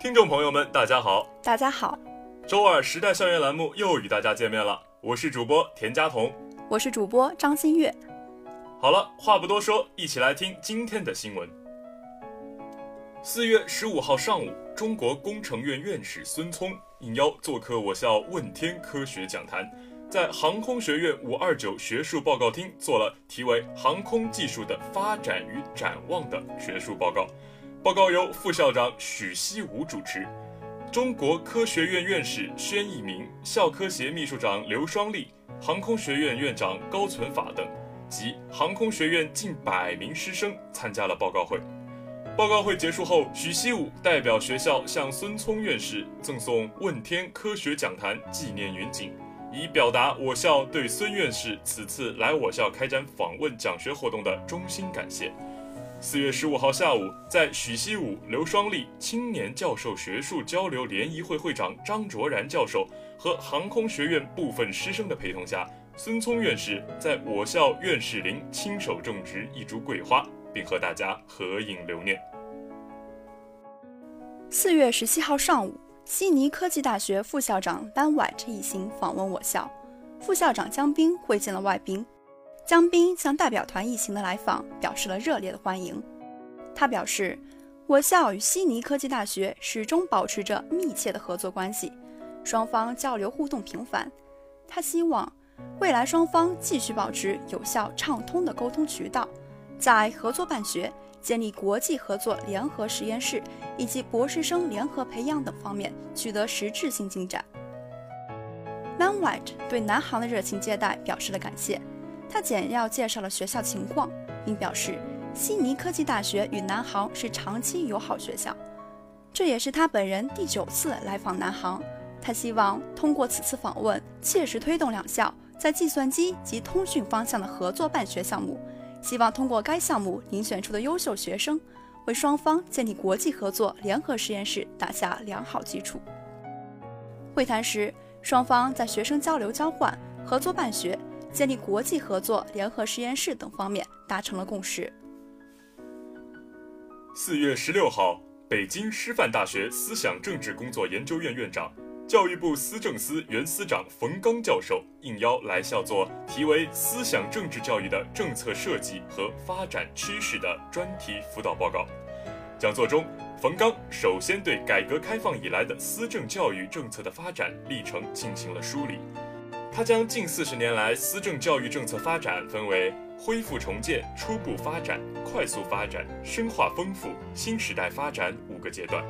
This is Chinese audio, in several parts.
听众朋友们，大家好！大家好！周二时代校园栏目又与大家见面了，我是主播田佳彤，我是主播张馨月。好了，话不多说，一起来听今天的新闻。四月十五号上午，中国工程院院士孙聪应邀做客我校问天科学讲坛，在航空学院五二九学术报告厅做了题为《航空技术的发展与展望》的学术报告。报告由副校长许西武主持，中国科学院院士宣义明、校科协秘书长刘双利、航空学院院长高存法等及航空学院近百名师生参加了报告会。报告会结束后，许西武代表学校向孙聪院士赠送问天科学讲坛纪念云锦，以表达我校对孙院士此次来我校开展访问讲学活动的衷心感谢。四月十五号下午，在许希武、刘双利青年教授学术交流联谊会会长张卓然教授和航空学院部分师生的陪同下，孙聪院士在我校院士林亲手种植一株桂花，并和大家合影留念。四月十七号上午，悉尼科技大学副校长丹瓦这一行访问我校，副校长江斌会见了外宾。江斌向代表团一行的来访表示了热烈的欢迎。他表示，我校与悉尼科技大学始终保持着密切的合作关系，双方交流互动频繁。他希望未来双方继续保持有效畅通的沟通渠道，在合作办学、建立国际合作联合实验室以及博士生联合培养等方面取得实质性进展。Nan White 对南航的热情接待表示了感谢。他简要介绍了学校情况，并表示悉尼科技大学与南航是长期友好学校。这也是他本人第九次来访南航。他希望通过此次访问，切实推动两校在计算机及通讯方向的合作办学项目。希望通过该项目遴选出的优秀学生，为双方建立国际合作联合实验室打下良好基础。会谈时，双方在学生交流交换、合作办学。建立国际合作联合实验室等方面达成了共识。四月十六号，北京师范大学思想政治工作研究院院长、教育部思政司原司长冯刚教授应邀来校做题为《思想政治教育的政策设计和发展趋势》的专题辅导报告。讲座中，冯刚首先对改革开放以来的思政教育政策的发展历程进行了梳理。他将近四十年来思政教育政策发展分为恢复重建、初步发展、快速发展、深化丰富、新时代发展五个阶段，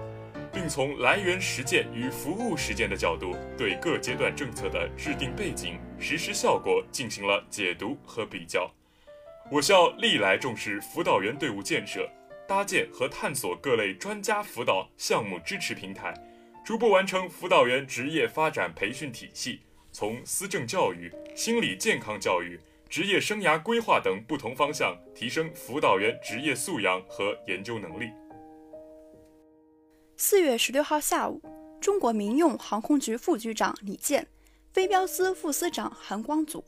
并从来源实践与服务实践的角度，对各阶段政策的制定背景、实施效果进行了解读和比较。我校历来重视辅导员队伍建设，搭建和探索各类专家辅导项目支持平台，逐步完成辅导员职业发展培训体系。从思政教育、心理健康教育、职业生涯规划等不同方向提升辅导员职业素养和研究能力。四月十六号下午，中国民用航空局副局长李健、飞镖司副司长韩光祖、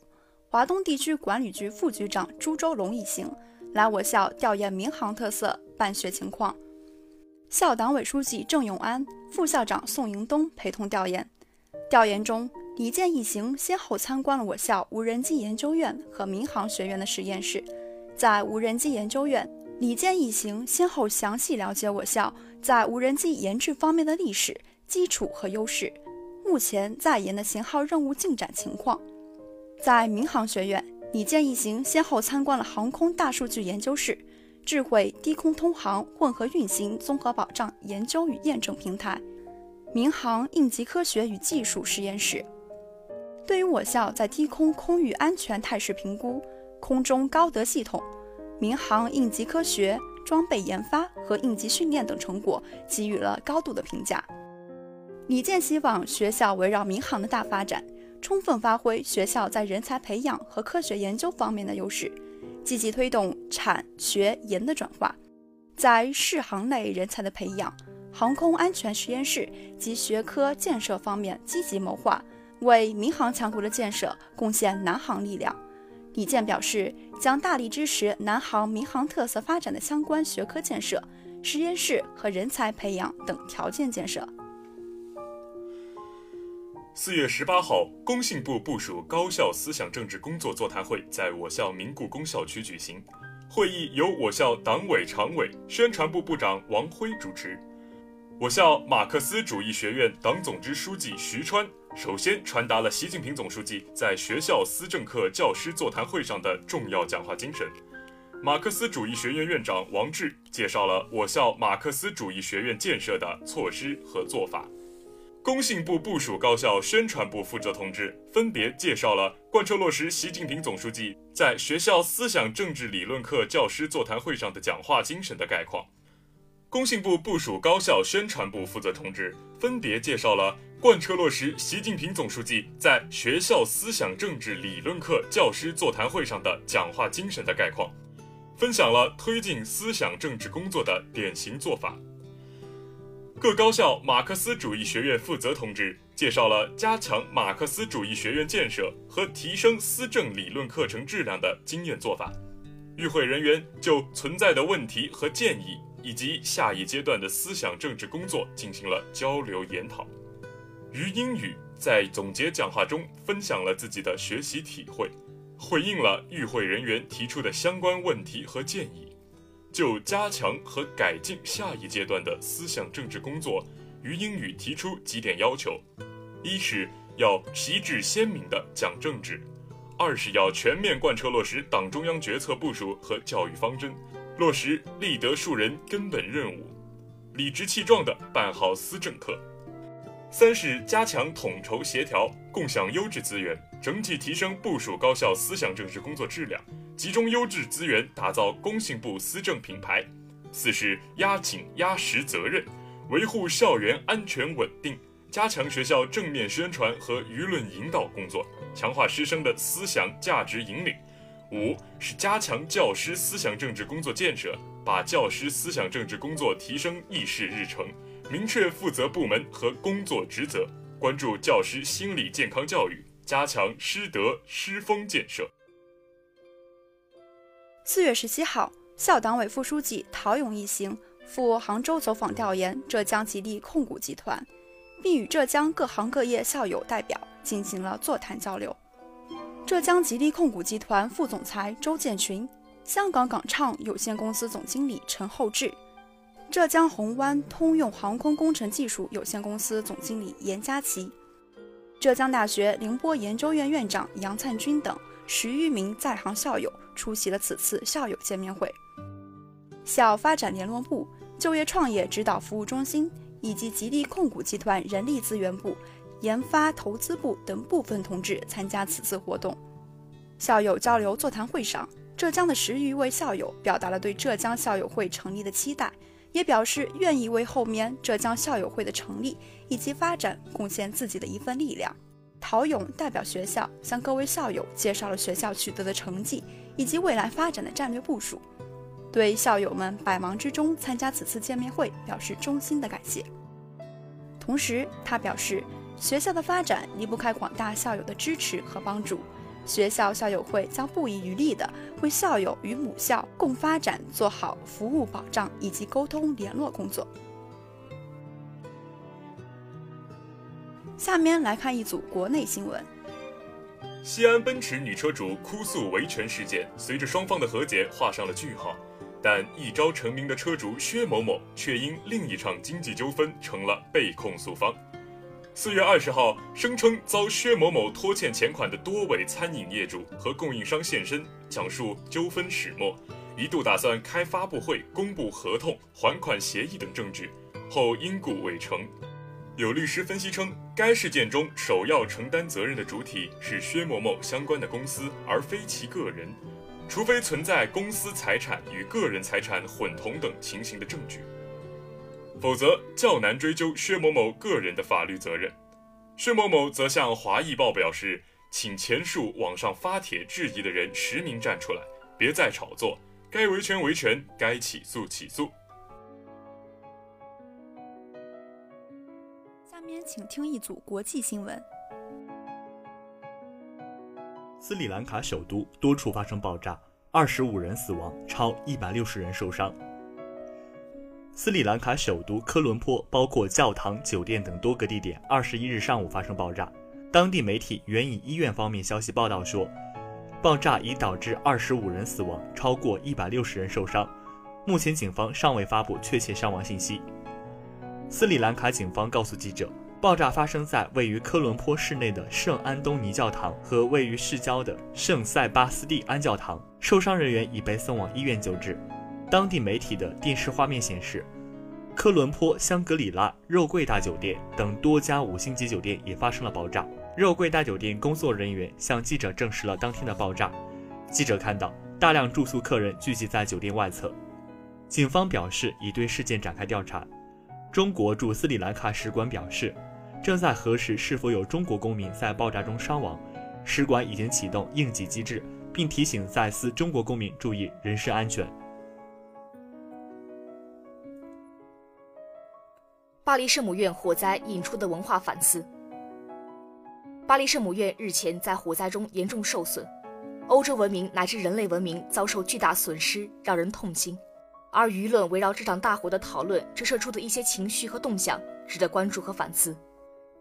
华东地区管理局副局长朱周龙一行来我校调研民航特色办学情况，校党委书记郑永安、副校长宋迎东陪同调研。调研中。李健一行先后参观了我校无人机研究院和民航学院的实验室。在无人机研究院，李健一行先后详细了解我校在无人机研制方面的历史、基础和优势，目前在研的型号任务进展情况。在民航学院，李健一行先后参观了航空大数据研究室、智慧低空通航混合运行综合保障研究与验证平台、民航应急科学与技术实验室。对于我校在低空空域安全态势评估、空中高德系统、民航应急科学、装备研发和应急训练等成果，给予了高度的评价。李健希望学校围绕民航的大发展，充分发挥学校在人才培养和科学研究方面的优势，积极推动产学研的转化，在适航类人才的培养、航空安全实验室及学科建设方面积极谋划。为民航强国的建设贡献南航力量，李健表示将大力支持南航民航特色发展的相关学科建设，实验室和人才培养等条件建设。四月十八号，工信部部署高校思想政治工作座谈会在我校明故宫校区举行。会议由我校党委常委、宣传部部长王辉主持。我校马克思主义学院党总支书记徐川首先传达了习近平总书记在学校思政课教师座谈会上的重要讲话精神。马克思主义学院院长王志介绍了我校马克思主义学院建设的措施和做法。工信部部属高校宣传部负责同志分别介绍了贯彻落实习近平总书记在学校思想政治理论课教师座谈会上的讲话精神的概况。工信部部属高校宣传部负责同志分别介绍了贯彻落实习近平总书记在学校思想政治理论课教师座谈会上的讲话精神的概况。分享了推进思想政治工作的典型做法。各高校马克思主义学院负责同志介绍了加强马克思主义学院建设和提升思政理论课程质量的经验做法。与会人员就存在的问题和建议以及下一阶段的思想政治工作进行了交流研讨。于英语在总结讲话中分享了自己的学习体会。回应了与会人员提出的相关问题和建议，就加强和改进下一阶段的思想政治工作，于英语提出几点要求：一是要旗帜鲜明地讲政治；二是要全面贯彻落实党中央决策部署和教育方针，落实立德树人根本任务，理直气壮地办好思政课；三是加强统筹协调，共享优质资源。整体提升部署高校思想政治工作质量，集中优质资源打造工信部思政品牌。四是压紧压实责任，维护校园安全稳定，加强学校正面宣传和舆论引导工作，强化师生的思想价值引领。五是加强教师思想政治工作建设，把教师思想政治工作提升议事日程，明确负责部门和工作职责，关注教师心理健康教育。加强师德师风建设。四月十七号，校党委副书记陶勇一行赴杭州走访调研浙江吉利控股集团，并与浙江各行各业校友代表进行了座谈交流。浙江吉利控股集团副总裁周建群、香港港畅有限公司总经理陈厚志、浙江宏湾通用航空工程技术有限公司总经理严佳琪。浙江大学宁波研究院院长杨灿军等十余名在行校友出席了此次校友见面会。校发展联络部、就业创业指导服务中心以及吉利控股集团人力资源部、研发投资部等部分同志参加此次活动。校友交流座谈会上，浙江的十余位校友表达了对浙江校友会成立的期待。也表示愿意为后面浙江校友会的成立以及发展贡献自己的一份力量。陶勇代表学校向各位校友介绍了学校取得的成绩以及未来发展的战略部署，对校友们百忙之中参加此次见面会表示衷心的感谢。同时，他表示学校的发展离不开广大校友的支持和帮助。学校校友会将不遗余力地为校友与母校共发展做好服务保障以及沟通联络工作。下面来看一组国内新闻：西安奔驰女车主哭诉维权事件，随着双方的和解画上了句号，但一朝成名的车主薛某某却因另一场经济纠纷成了被控诉方。四月二十号，声称遭薛某某拖欠钱款的多位餐饮业主和供应商现身，讲述纠纷始末，一度打算开发布会公布合同、还款协议等证据，后因故未成。有律师分析称，该事件中首要承担责任的主体是薛某某相关的公司，而非其个人，除非存在公司财产与个人财产混同等情形的证据。否则较难追究薛某某个人的法律责任。薛某某则向华艺报表示，请前述网上发帖质疑的人实名站出来，别再炒作，该维权维权，该起诉起诉。下面请听一组国际新闻：斯里兰卡首都多处发生爆炸，二十五人死亡，超一百六十人受伤。斯里兰卡首都科伦坡包括教堂、酒店等多个地点，二十一日上午发生爆炸。当地媒体援引医院方面消息报道说，爆炸已导致二十五人死亡，超过一百六十人受伤。目前警方尚未发布确切伤亡信息。斯里兰卡警方告诉记者，爆炸发生在位于科伦坡市内的圣安东尼教堂和位于市郊的圣塞巴斯蒂安教堂，受伤人员已被送往医院救治。当地媒体的电视画面显示，科伦坡香格里拉、肉桂大酒店等多家五星级酒店也发生了爆炸。肉桂大酒店工作人员向记者证实了当天的爆炸。记者看到大量住宿客人聚集在酒店外侧。警方表示已对事件展开调查。中国驻斯里兰卡使馆表示，正在核实是否有中国公民在爆炸中伤亡。使馆已经启动应急机制，并提醒在斯中国公民注意人身安全。巴黎圣母院火灾引出的文化反思。巴黎圣母院日前在火灾中严重受损，欧洲文明乃至人类文明遭受巨大损失，让人痛心。而舆论围绕这场大火的讨论折射出的一些情绪和动向，值得关注和反思。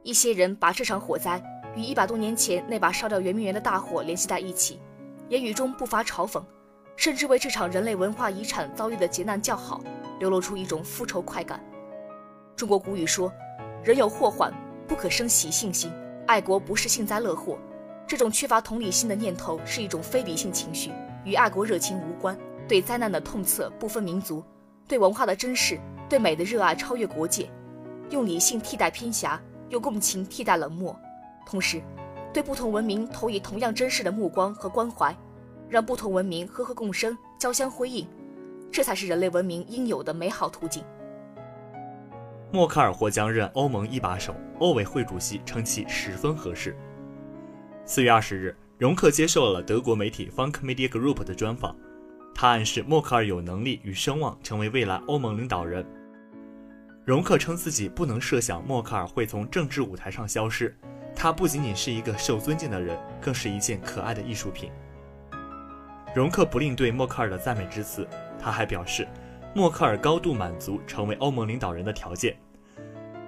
一些人把这场火灾与一百多年前那把烧掉圆明园的大火联系在一起，言语中不乏嘲讽，甚至为这场人类文化遗产遭遇的劫难叫好，流露出一种复仇快感。中国古语说：“人有祸患，不可生喜庆心。爱国不是幸灾乐祸。”这种缺乏同理心的念头是一种非理性情绪，与爱国热情无关。对灾难的痛彻不分民族，对文化的珍视，对美的热爱超越国界。用理性替代偏狭，用共情替代冷漠，同时，对不同文明投以同样珍视的目光和关怀，让不同文明和和共生、交相辉映，这才是人类文明应有的美好途径。默克尔或将任欧盟一把手，欧委会主席称其十分合适。四月二十日，容克接受了德国媒体 Funk Media Group 的专访，他暗示默克尔有能力与声望成为未来欧盟领导人。容克称自己不能设想默克尔会从政治舞台上消失，他不仅仅是一个受尊敬的人，更是一件可爱的艺术品。容克不吝对默克尔的赞美之词，他还表示。默克尔高度满足成为欧盟领导人的条件。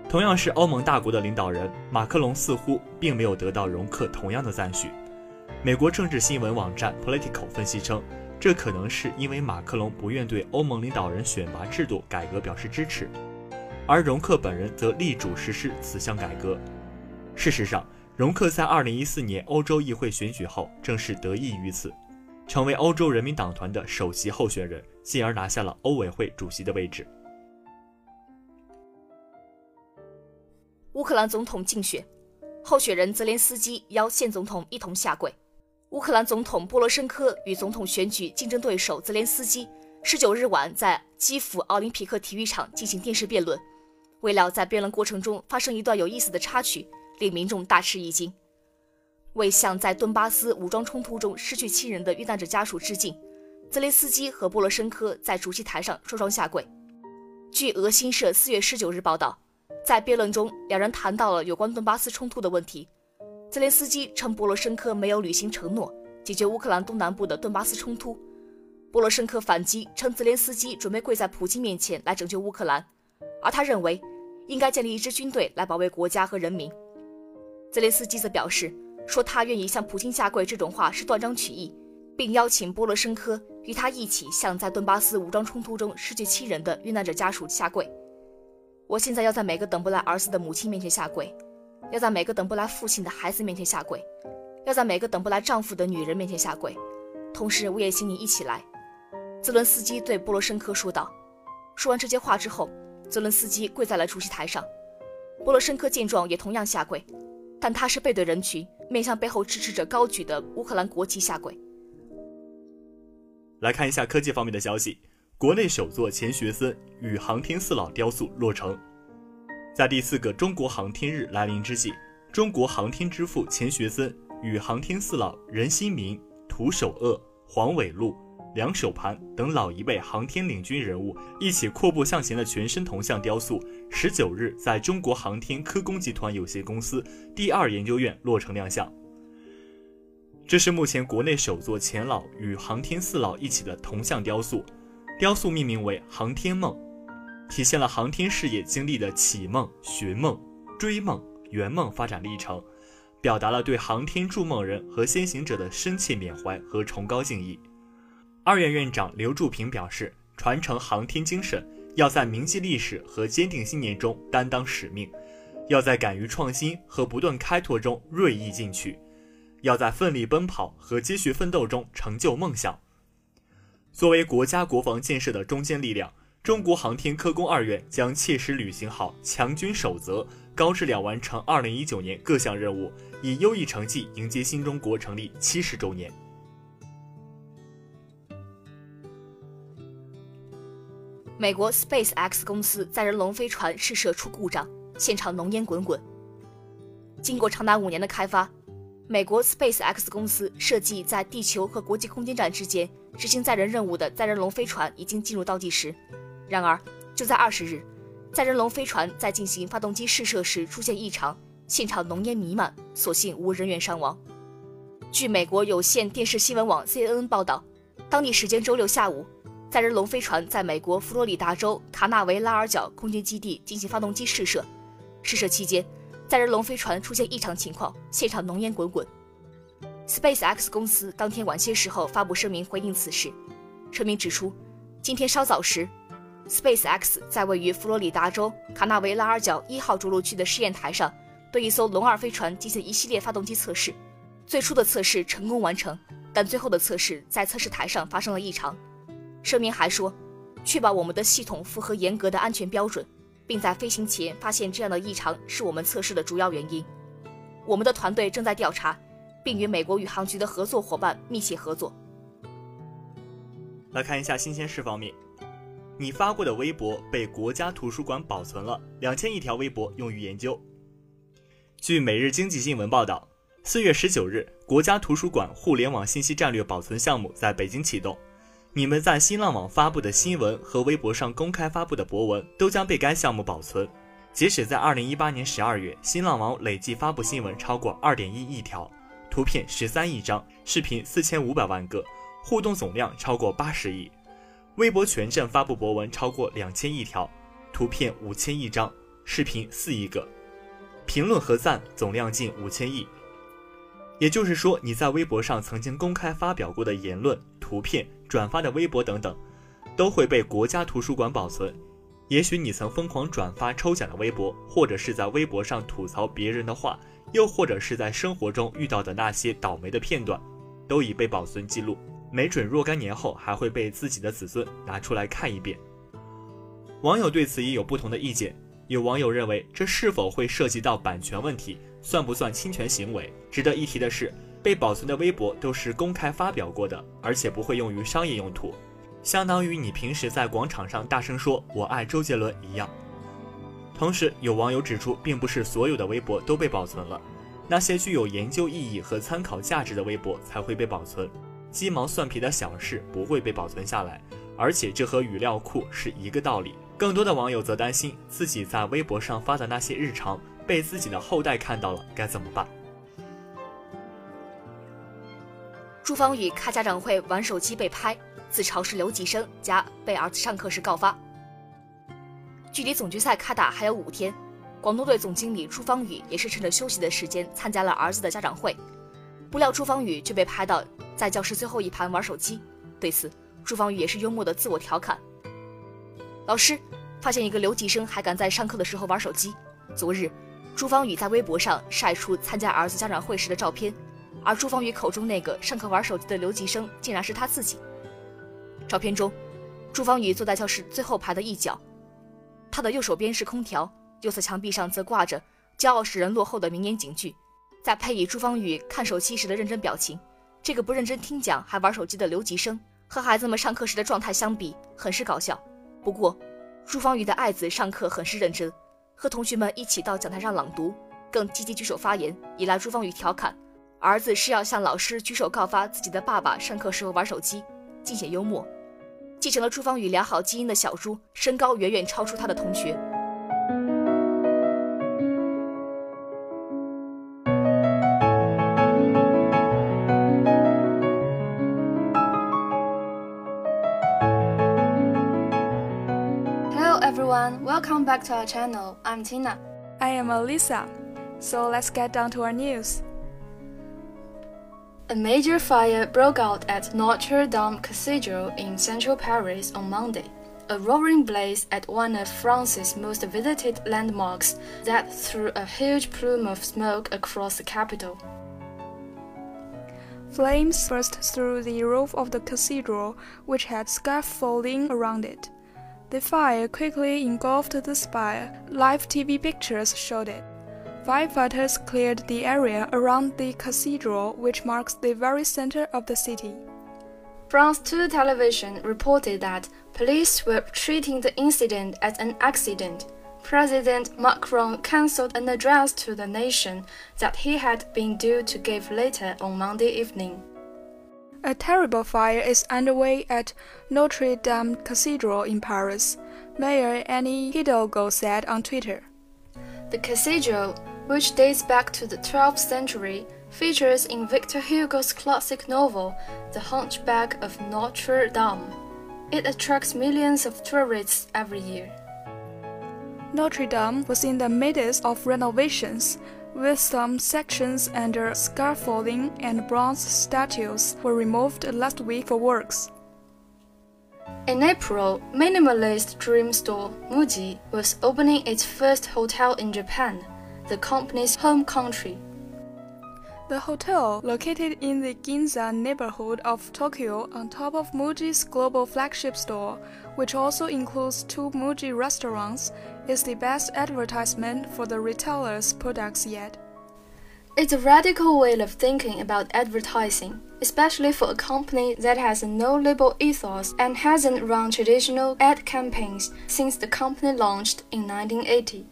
同样是欧盟大国的领导人，马克龙似乎并没有得到容克同样的赞许。美国政治新闻网站 Politico 分析称，这可能是因为马克龙不愿对欧盟领导人选拔制度改革表示支持，而容克本人则力主实施此项改革。事实上，容克在2014年欧洲议会选举后正是得益于此。成为欧洲人民党团的首席候选人，进而拿下了欧委会主席的位置。乌克兰总统竞选候选人泽连斯基邀现总统一同下跪。乌克兰总统波罗申科与总统选举竞争对手泽连斯基十九日晚在基辅奥林匹克体育场进行电视辩论。未料在辩论过程中发生一段有意思的插曲，令民众大吃一惊。为向在顿巴斯武装冲突中失去亲人的遇难者家属致敬，泽连斯基和波罗申科在主席台上双双下跪。据俄新社四月十九日报道，在辩论中，两人谈到了有关顿巴斯冲突的问题。泽连斯基称波罗申科没有履行承诺，解决乌克兰东南部的顿巴斯冲突。波罗申科反击称，泽连斯基准备跪在普京面前来拯救乌克兰，而他认为应该建立一支军队来保卫国家和人民。泽连斯基则表示。说他愿意向普京下跪，这种话是断章取义，并邀请波罗申科与他一起向在顿巴斯武装冲突中失去亲人的遇难者家属下跪。我现在要在每个等不来儿子的母亲面前下跪，要在每个等不来父亲的孩子面前下跪，要在每个等不来丈夫的女人面前下跪。同时，我也请你一起来。”泽伦斯基对波罗申科说道。说完这些话之后，泽伦斯基跪在了主席台上。波罗申科见状也同样下跪，但他是背对人群。面向背后支持着高举的乌克兰国旗下跪。来看一下科技方面的消息，国内首座钱学森与航天四老雕塑落成。在第四个中国航天日来临之际，中国航天之父钱学森与航天四老任新民、涂守鄂、黄伟禄。梁守盘等老一辈航天领军人物一起阔步向前的全身铜像雕塑，十九日在中国航天科工集团有限公司第二研究院落成亮相。这是目前国内首座钱老与航天四老一起的铜像雕塑，雕塑命名为“航天梦”。体现了航天事业经历的启梦、寻梦、追梦、圆梦发展历程，表达了对航天筑梦人和先行者的深切缅怀和崇高敬意。二院院长刘祝平表示，传承航天精神，要在铭记历史和坚定信念中担当使命，要在敢于创新和不断开拓中锐意进取，要在奋力奔跑和积蓄奋斗中成就梦想。作为国家国防建设的中坚力量，中国航天科工二院将切实履行好强军守则，高质量完成2019年各项任务，以优异成绩迎接新中国成立七十周年。美国 SpaceX 公司载人龙飞船试射出故障，现场浓烟滚滚。经过长达五年的开发，美国 SpaceX 公司设计在地球和国际空间站之间执行载人任务的载人龙飞船已经进入倒计时。然而，就在二十日，载人龙飞船在进行发动机试射时出现异常，现场浓烟弥漫，所幸无人员伤亡。据美国有线电视新闻网 CNN 报道，当地时间周六下午。载人龙飞船在美国佛罗里达州卡纳维拉尔角空军基地进行发动机试射。试射期间，载人龙飞船出现异常情况，现场浓烟滚滚。SpaceX 公司当天晚些时候发布声明回应此事。声明指出，今天稍早时，SpaceX 在位于佛罗里达州卡纳维拉尔角一号着陆区的试验台上，对一艘龙二飞船进行一系列发动机测试。最初的测试成功完成，但最后的测试在测试台上发生了异常。声明还说，确保我们的系统符合严格的安全标准，并在飞行前发现这样的异常是我们测试的主要原因。我们的团队正在调查，并与美国宇航局的合作伙伴密切合作。来看一下新鲜事方面，你发过的微博被国家图书馆保存了两千亿条微博用于研究。据《每日经济新闻》报道，四月十九日，国家图书馆互联网信息战略保存项目在北京启动。你们在新浪网发布的新闻和微博上公开发布的博文都将被该项目保存。即使在二零一八年十二月，新浪网累计发布新闻超过二点一亿条，图片十三亿张，视频四千五百万个，互动总量超过八十亿；微博全站发布博文超过两千亿条，图片五千亿张，视频四亿个，评论和赞总量近五千亿。也就是说，你在微博上曾经公开发表过的言论、图片、转发的微博等等，都会被国家图书馆保存。也许你曾疯狂转发抽奖的微博，或者是在微博上吐槽别人的话，又或者是在生活中遇到的那些倒霉的片段，都已被保存记录。没准若干年后还会被自己的子孙拿出来看一遍。网友对此也有不同的意见。有网友认为，这是否会涉及到版权问题？算不算侵权行为？值得一提的是，被保存的微博都是公开发表过的，而且不会用于商业用途，相当于你平时在广场上大声说“我爱周杰伦”一样。同时，有网友指出，并不是所有的微博都被保存了，那些具有研究意义和参考价值的微博才会被保存，鸡毛蒜皮的小事不会被保存下来。而且，这和语料库是一个道理。更多的网友则担心，自己在微博上发的那些日常。被自己的后代看到了该怎么办？朱芳雨开家长会玩手机被拍，自嘲是留级生，加被儿子上课时告发。距离总决赛开打还有五天，广东队总经理朱芳雨也是趁着休息的时间参加了儿子的家长会，不料朱芳雨却被拍到在教室最后一排玩手机。对此，朱芳雨也是幽默的自我调侃：“老师，发现一个留级生还敢在上课的时候玩手机。昨日。”朱芳雨在微博上晒出参加儿子家长会时的照片，而朱芳雨口中那个上课玩手机的留级生，竟然是他自己。照片中，朱芳雨坐在教室最后排的一角，他的右手边是空调，右侧墙壁上则挂着“骄傲使人落后”的名言警句，再配以朱芳雨看手机时的认真表情，这个不认真听讲还玩手机的留级生，和孩子们上课时的状态相比，很是搞笑。不过，朱芳雨的爱子上课很是认真。和同学们一起到讲台上朗读，更积极举手发言，引来朱芳雨调侃：“儿子是要向老师举手告发自己的爸爸上课时候玩手机，尽显幽默。”继承了朱芳雨良好基因的小朱，身高远远超出他的同学。Hello everyone. Welcome back to our channel. I'm Tina. I am Alisa. So let's get down to our news. A major fire broke out at Notre Dame Cathedral in central Paris on Monday, a roaring blaze at one of France's most visited landmarks that threw a huge plume of smoke across the capital. Flames burst through the roof of the cathedral, which had scaffolding around it. The fire quickly engulfed the spire. Live TV pictures showed it. Firefighters cleared the area around the cathedral, which marks the very center of the city. France 2 television reported that police were treating the incident as an accident. President Macron cancelled an address to the nation that he had been due to give later on Monday evening. A terrible fire is underway at Notre Dame Cathedral in Paris, Mayor Annie Hidalgo said on Twitter. The cathedral, which dates back to the 12th century, features in Victor Hugo's classic novel, The Hunchback of Notre Dame. It attracts millions of tourists every year. Notre Dame was in the midst of renovations, with some sections under scaffolding and bronze statues were removed last week for works. In April, minimalist dream store Muji was opening its first hotel in Japan, the company's home country. The hotel, located in the Ginza neighborhood of Tokyo on top of Muji's global flagship store, which also includes two Muji restaurants, is the best advertisement for the retailer's products yet. It's a radical way of thinking about advertising, especially for a company that has no label ethos and hasn't run traditional ad campaigns since the company launched in 1980.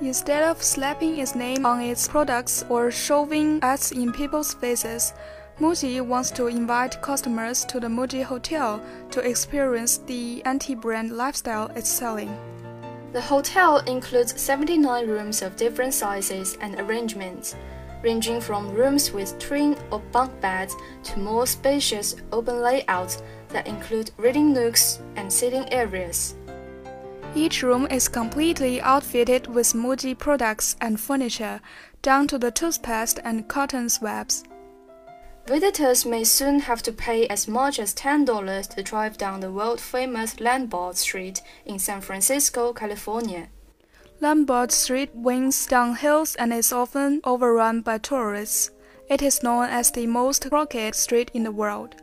Instead of slapping its name on its products or shoving ads in people's faces, Muji wants to invite customers to the Muji Hotel to experience the anti brand lifestyle it's selling. The hotel includes 79 rooms of different sizes and arrangements, ranging from rooms with twin or bunk beds to more spacious open layouts that include reading nooks and sitting areas. Each room is completely outfitted with Muji products and furniture, down to the toothpaste and cotton swabs. Visitors may soon have to pay as much as $10 to drive down the world famous Lombard Street in San Francisco, California. Lombard Street winds down hills and is often overrun by tourists. It is known as the most crooked street in the world.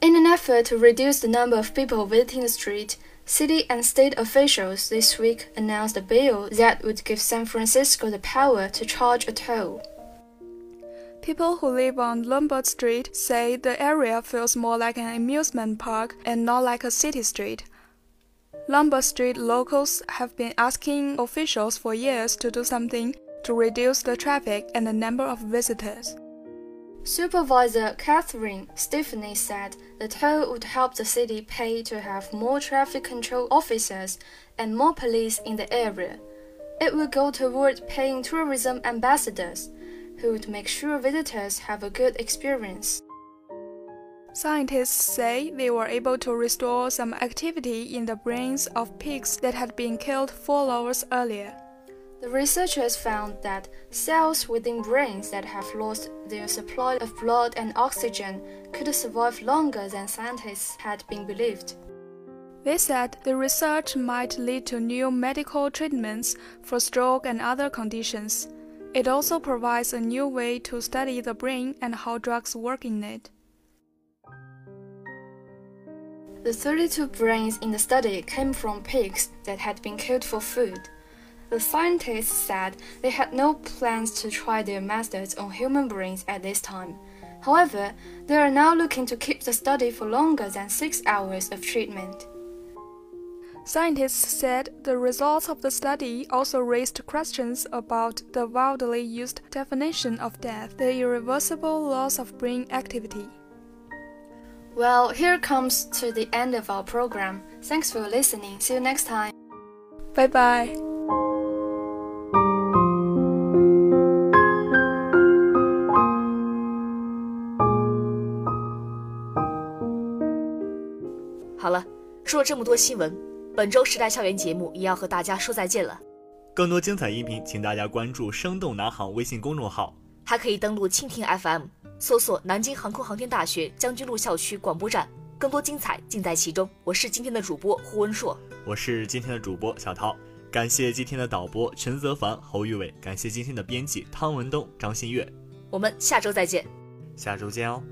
In an effort to reduce the number of people visiting the street, city and state officials this week announced a bill that would give San Francisco the power to charge a toll. People who live on Lombard Street say the area feels more like an amusement park and not like a city street. Lombard Street locals have been asking officials for years to do something to reduce the traffic and the number of visitors. Supervisor Catherine Stephanie said the toll would help the city pay to have more traffic control officers and more police in the area. It would go toward paying tourism ambassadors who would make sure visitors have a good experience. Scientists say they were able to restore some activity in the brains of pigs that had been killed four hours earlier. The researchers found that cells within brains that have lost their supply of blood and oxygen could survive longer than scientists had been believed. They said the research might lead to new medical treatments for stroke and other conditions. It also provides a new way to study the brain and how drugs work in it. The 32 brains in the study came from pigs that had been killed for food. The scientists said they had no plans to try their methods on human brains at this time. However, they are now looking to keep the study for longer than six hours of treatment. Scientists said the results of the study also raised questions about the widely used definition of death, the irreversible loss of brain activity. Well, here comes to the end of our program. Thanks for listening. See you next time. Bye bye. 了，这么多新闻。本周时代校园节目也要和大家说再见了。更多精彩音频，请大家关注“生动南航”微信公众号，还可以登录蜻蜓 FM，搜索南京航空航天大学将军路校区广播站，更多精彩尽在其中。我是今天的主播胡文硕，我是今天的主播小涛。感谢今天的导播陈泽凡、侯玉伟，感谢今天的编辑汤文东、张新月。我们下周再见，下周见哦。